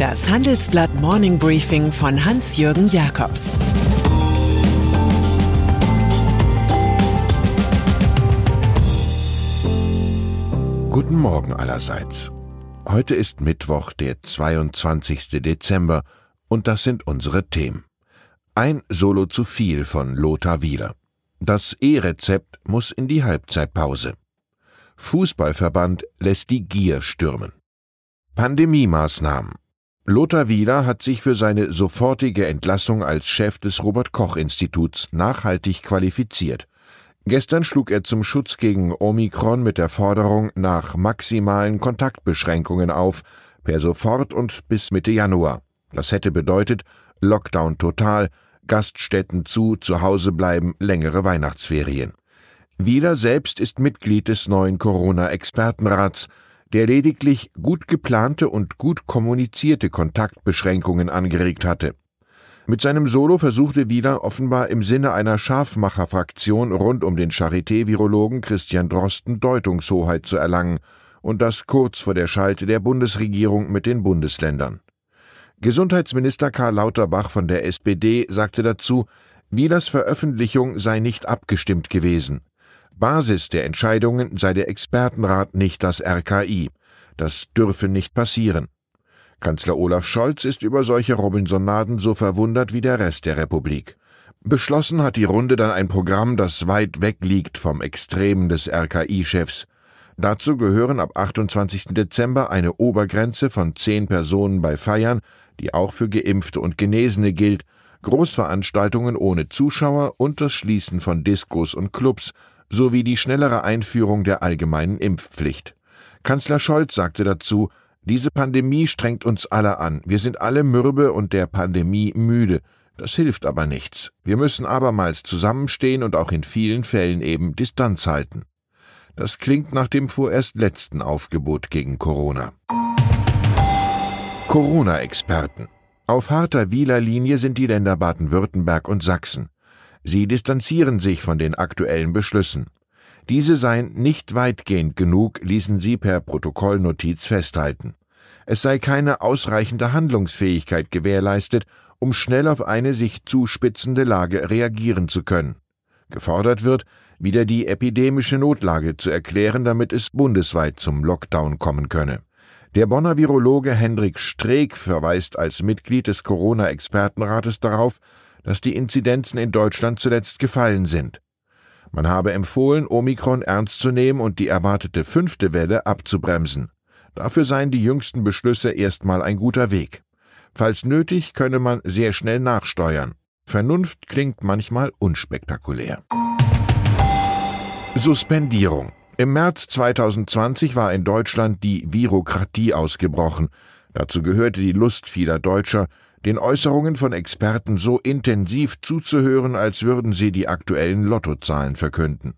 Das Handelsblatt Morning Briefing von Hans-Jürgen Jakobs Guten Morgen allerseits. Heute ist Mittwoch, der 22. Dezember, und das sind unsere Themen. Ein Solo zu viel von Lothar Wieler. Das E-Rezept muss in die Halbzeitpause. Fußballverband lässt die Gier stürmen. Pandemie-Maßnahmen. Lothar Wieler hat sich für seine sofortige Entlassung als Chef des Robert Koch Instituts nachhaltig qualifiziert. Gestern schlug er zum Schutz gegen Omikron mit der Forderung nach maximalen Kontaktbeschränkungen auf, per sofort und bis Mitte Januar. Das hätte bedeutet Lockdown total, Gaststätten zu, zu Hause bleiben, längere Weihnachtsferien. Wieler selbst ist Mitglied des neuen Corona-Expertenrats, der lediglich gut geplante und gut kommunizierte Kontaktbeschränkungen angeregt hatte. Mit seinem Solo versuchte Wieler offenbar im Sinne einer Scharfmacherfraktion rund um den Charité-Virologen Christian Drosten Deutungshoheit zu erlangen, und das kurz vor der Schalte der Bundesregierung mit den Bundesländern. Gesundheitsminister Karl Lauterbach von der SPD sagte dazu, Wielers Veröffentlichung sei nicht abgestimmt gewesen. Basis der Entscheidungen sei der Expertenrat, nicht das RKI. Das dürfe nicht passieren. Kanzler Olaf Scholz ist über solche Robinsonaden so verwundert wie der Rest der Republik. Beschlossen hat die Runde dann ein Programm, das weit weg liegt vom Extremen des RKI-Chefs. Dazu gehören ab 28. Dezember eine Obergrenze von zehn Personen bei Feiern, die auch für Geimpfte und Genesene gilt, Großveranstaltungen ohne Zuschauer und das Schließen von Diskos und Clubs sowie die schnellere Einführung der allgemeinen Impfpflicht. Kanzler Scholz sagte dazu, diese Pandemie strengt uns alle an. Wir sind alle mürbe und der Pandemie müde. Das hilft aber nichts. Wir müssen abermals zusammenstehen und auch in vielen Fällen eben Distanz halten. Das klingt nach dem vorerst letzten Aufgebot gegen Corona. Corona-Experten. Auf harter Wieler Linie sind die Länder Baden-Württemberg und Sachsen. Sie distanzieren sich von den aktuellen Beschlüssen. Diese seien nicht weitgehend genug, ließen sie per Protokollnotiz festhalten. Es sei keine ausreichende Handlungsfähigkeit gewährleistet, um schnell auf eine sich zuspitzende Lage reagieren zu können. Gefordert wird, wieder die epidemische Notlage zu erklären, damit es bundesweit zum Lockdown kommen könne. Der Bonner Virologe Hendrik Streeck verweist als Mitglied des Corona-Expertenrates darauf, dass die Inzidenzen in Deutschland zuletzt gefallen sind. Man habe empfohlen, Omikron ernst zu nehmen und die erwartete fünfte Welle abzubremsen. Dafür seien die jüngsten Beschlüsse erstmal ein guter Weg. Falls nötig, könne man sehr schnell nachsteuern. Vernunft klingt manchmal unspektakulär. Suspendierung. Im März 2020 war in Deutschland die Virokratie ausgebrochen. Dazu gehörte die Lust vieler Deutscher, den Äußerungen von Experten so intensiv zuzuhören, als würden sie die aktuellen Lottozahlen verkünden.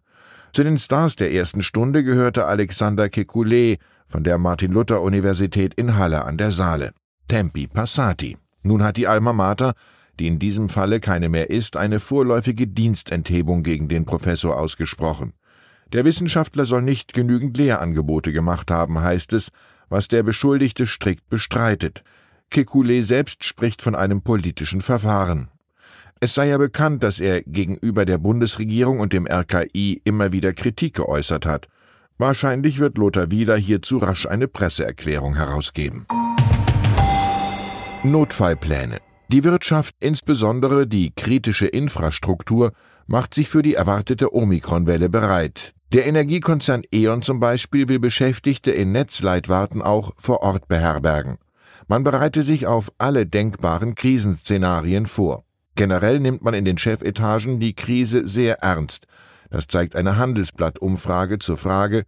Zu den Stars der ersten Stunde gehörte Alexander Kekulé von der Martin-Luther-Universität in Halle an der Saale. Tempi Passati. Nun hat die Alma Mater, die in diesem Falle keine mehr ist, eine vorläufige Dienstenthebung gegen den Professor ausgesprochen. Der Wissenschaftler soll nicht genügend Lehrangebote gemacht haben, heißt es, was der Beschuldigte strikt bestreitet. Kekulé selbst spricht von einem politischen Verfahren. Es sei ja bekannt, dass er gegenüber der Bundesregierung und dem RKI immer wieder Kritik geäußert hat. Wahrscheinlich wird Lothar Wieler hierzu rasch eine Presseerklärung herausgeben. Notfallpläne. Die Wirtschaft, insbesondere die kritische Infrastruktur, macht sich für die erwartete Omikronwelle bereit. Der Energiekonzern E.ON zum Beispiel will Beschäftigte in Netzleitwarten auch vor Ort beherbergen. Man bereite sich auf alle denkbaren Krisenszenarien vor. Generell nimmt man in den Chefetagen die Krise sehr ernst. Das zeigt eine Handelsblatt-Umfrage zur Frage,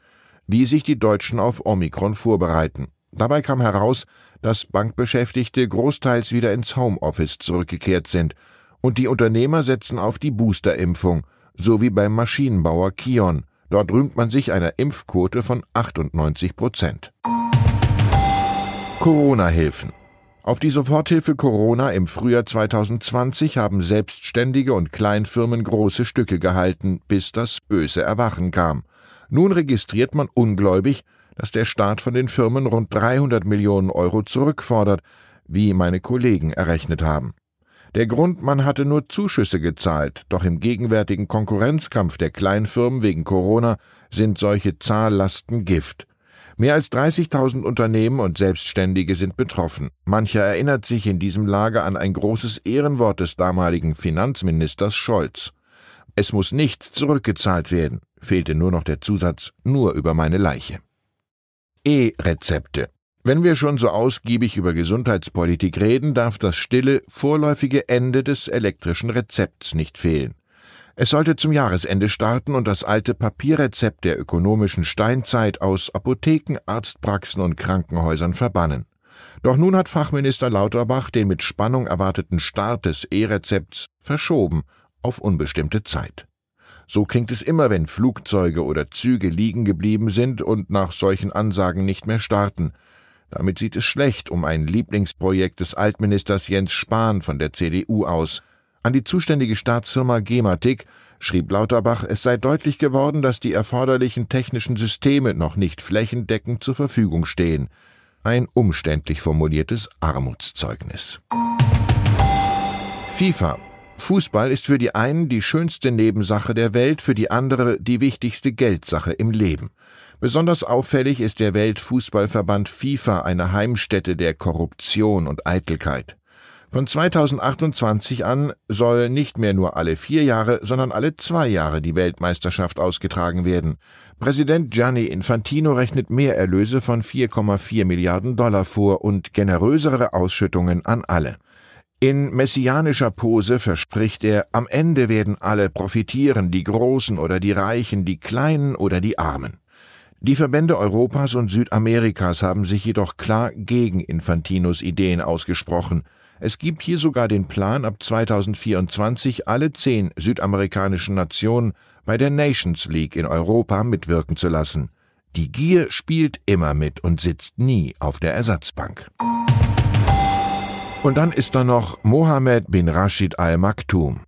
wie sich die Deutschen auf Omikron vorbereiten. Dabei kam heraus, dass Bankbeschäftigte großteils wieder ins Homeoffice zurückgekehrt sind und die Unternehmer setzen auf die Boosterimpfung, so wie beim Maschinenbauer Kion. Dort rühmt man sich einer Impfquote von 98 Prozent. Corona-Hilfen. Auf die Soforthilfe Corona im Frühjahr 2020 haben Selbstständige und Kleinfirmen große Stücke gehalten, bis das böse Erwachen kam. Nun registriert man ungläubig, dass der Staat von den Firmen rund 300 Millionen Euro zurückfordert, wie meine Kollegen errechnet haben. Der Grund, man hatte nur Zuschüsse gezahlt, doch im gegenwärtigen Konkurrenzkampf der Kleinfirmen wegen Corona sind solche Zahllasten Gift. Mehr als 30.000 Unternehmen und Selbstständige sind betroffen. Mancher erinnert sich in diesem Lager an ein großes Ehrenwort des damaligen Finanzministers Scholz. Es muss nichts zurückgezahlt werden, fehlte nur noch der Zusatz nur über meine Leiche. E-Rezepte. Wenn wir schon so ausgiebig über Gesundheitspolitik reden, darf das stille, vorläufige Ende des elektrischen Rezepts nicht fehlen. Es sollte zum Jahresende starten und das alte Papierrezept der ökonomischen Steinzeit aus Apotheken, Arztpraxen und Krankenhäusern verbannen. Doch nun hat Fachminister Lauterbach den mit Spannung erwarteten Start des E-Rezepts verschoben auf unbestimmte Zeit. So klingt es immer, wenn Flugzeuge oder Züge liegen geblieben sind und nach solchen Ansagen nicht mehr starten. Damit sieht es schlecht um ein Lieblingsprojekt des Altministers Jens Spahn von der CDU aus – an die zuständige Staatsfirma Gematik schrieb Lauterbach, es sei deutlich geworden, dass die erforderlichen technischen Systeme noch nicht flächendeckend zur Verfügung stehen. Ein umständlich formuliertes Armutszeugnis. FIFA. Fußball ist für die einen die schönste Nebensache der Welt, für die andere die wichtigste Geldsache im Leben. Besonders auffällig ist der Weltfußballverband FIFA eine Heimstätte der Korruption und Eitelkeit. Von 2028 an soll nicht mehr nur alle vier Jahre, sondern alle zwei Jahre die Weltmeisterschaft ausgetragen werden. Präsident Gianni Infantino rechnet Mehrerlöse von 4,4 Milliarden Dollar vor und generösere Ausschüttungen an alle. In messianischer Pose verspricht er, am Ende werden alle profitieren, die Großen oder die Reichen, die Kleinen oder die Armen. Die Verbände Europas und Südamerikas haben sich jedoch klar gegen Infantinos Ideen ausgesprochen. Es gibt hier sogar den Plan, ab 2024 alle zehn südamerikanischen Nationen bei der Nations League in Europa mitwirken zu lassen. Die Gier spielt immer mit und sitzt nie auf der Ersatzbank. Und dann ist da noch Mohammed bin Rashid Al Maktoum.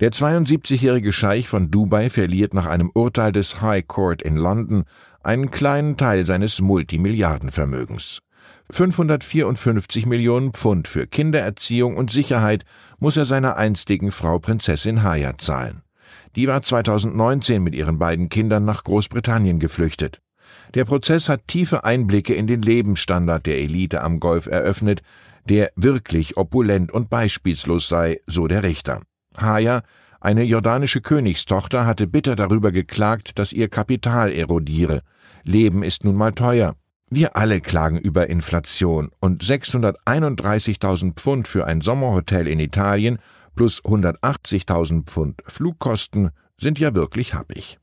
Der 72-jährige Scheich von Dubai verliert nach einem Urteil des High Court in London einen kleinen Teil seines Multimilliardenvermögens. 554 Millionen Pfund für Kindererziehung und Sicherheit muss er seiner einstigen Frau Prinzessin Haya zahlen. Die war 2019 mit ihren beiden Kindern nach Großbritannien geflüchtet. Der Prozess hat tiefe Einblicke in den Lebensstandard der Elite am Golf eröffnet, der wirklich opulent und beispielslos sei, so der Richter. Haya, eine jordanische Königstochter, hatte bitter darüber geklagt, dass ihr Kapital erodiere. Leben ist nun mal teuer. Wir alle klagen über Inflation und 631.000 Pfund für ein Sommerhotel in Italien plus 180.000 Pfund Flugkosten sind ja wirklich happig.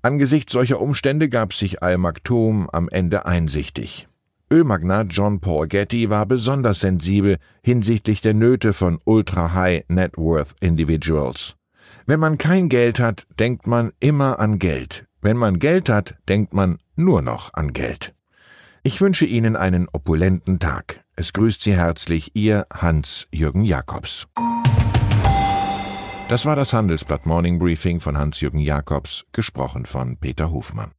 Angesichts solcher Umstände gab sich Al Maktoum am Ende einsichtig. Ölmagnat John Paul Getty war besonders sensibel hinsichtlich der Nöte von Ultra-High Net Worth Individuals. Wenn man kein Geld hat, denkt man immer an Geld. Wenn man Geld hat, denkt man nur noch an Geld. Ich wünsche Ihnen einen opulenten Tag. Es grüßt Sie herzlich Ihr Hans-Jürgen Jakobs. Das war das Handelsblatt Morning Briefing von Hans-Jürgen Jakobs, gesprochen von Peter Hofmann.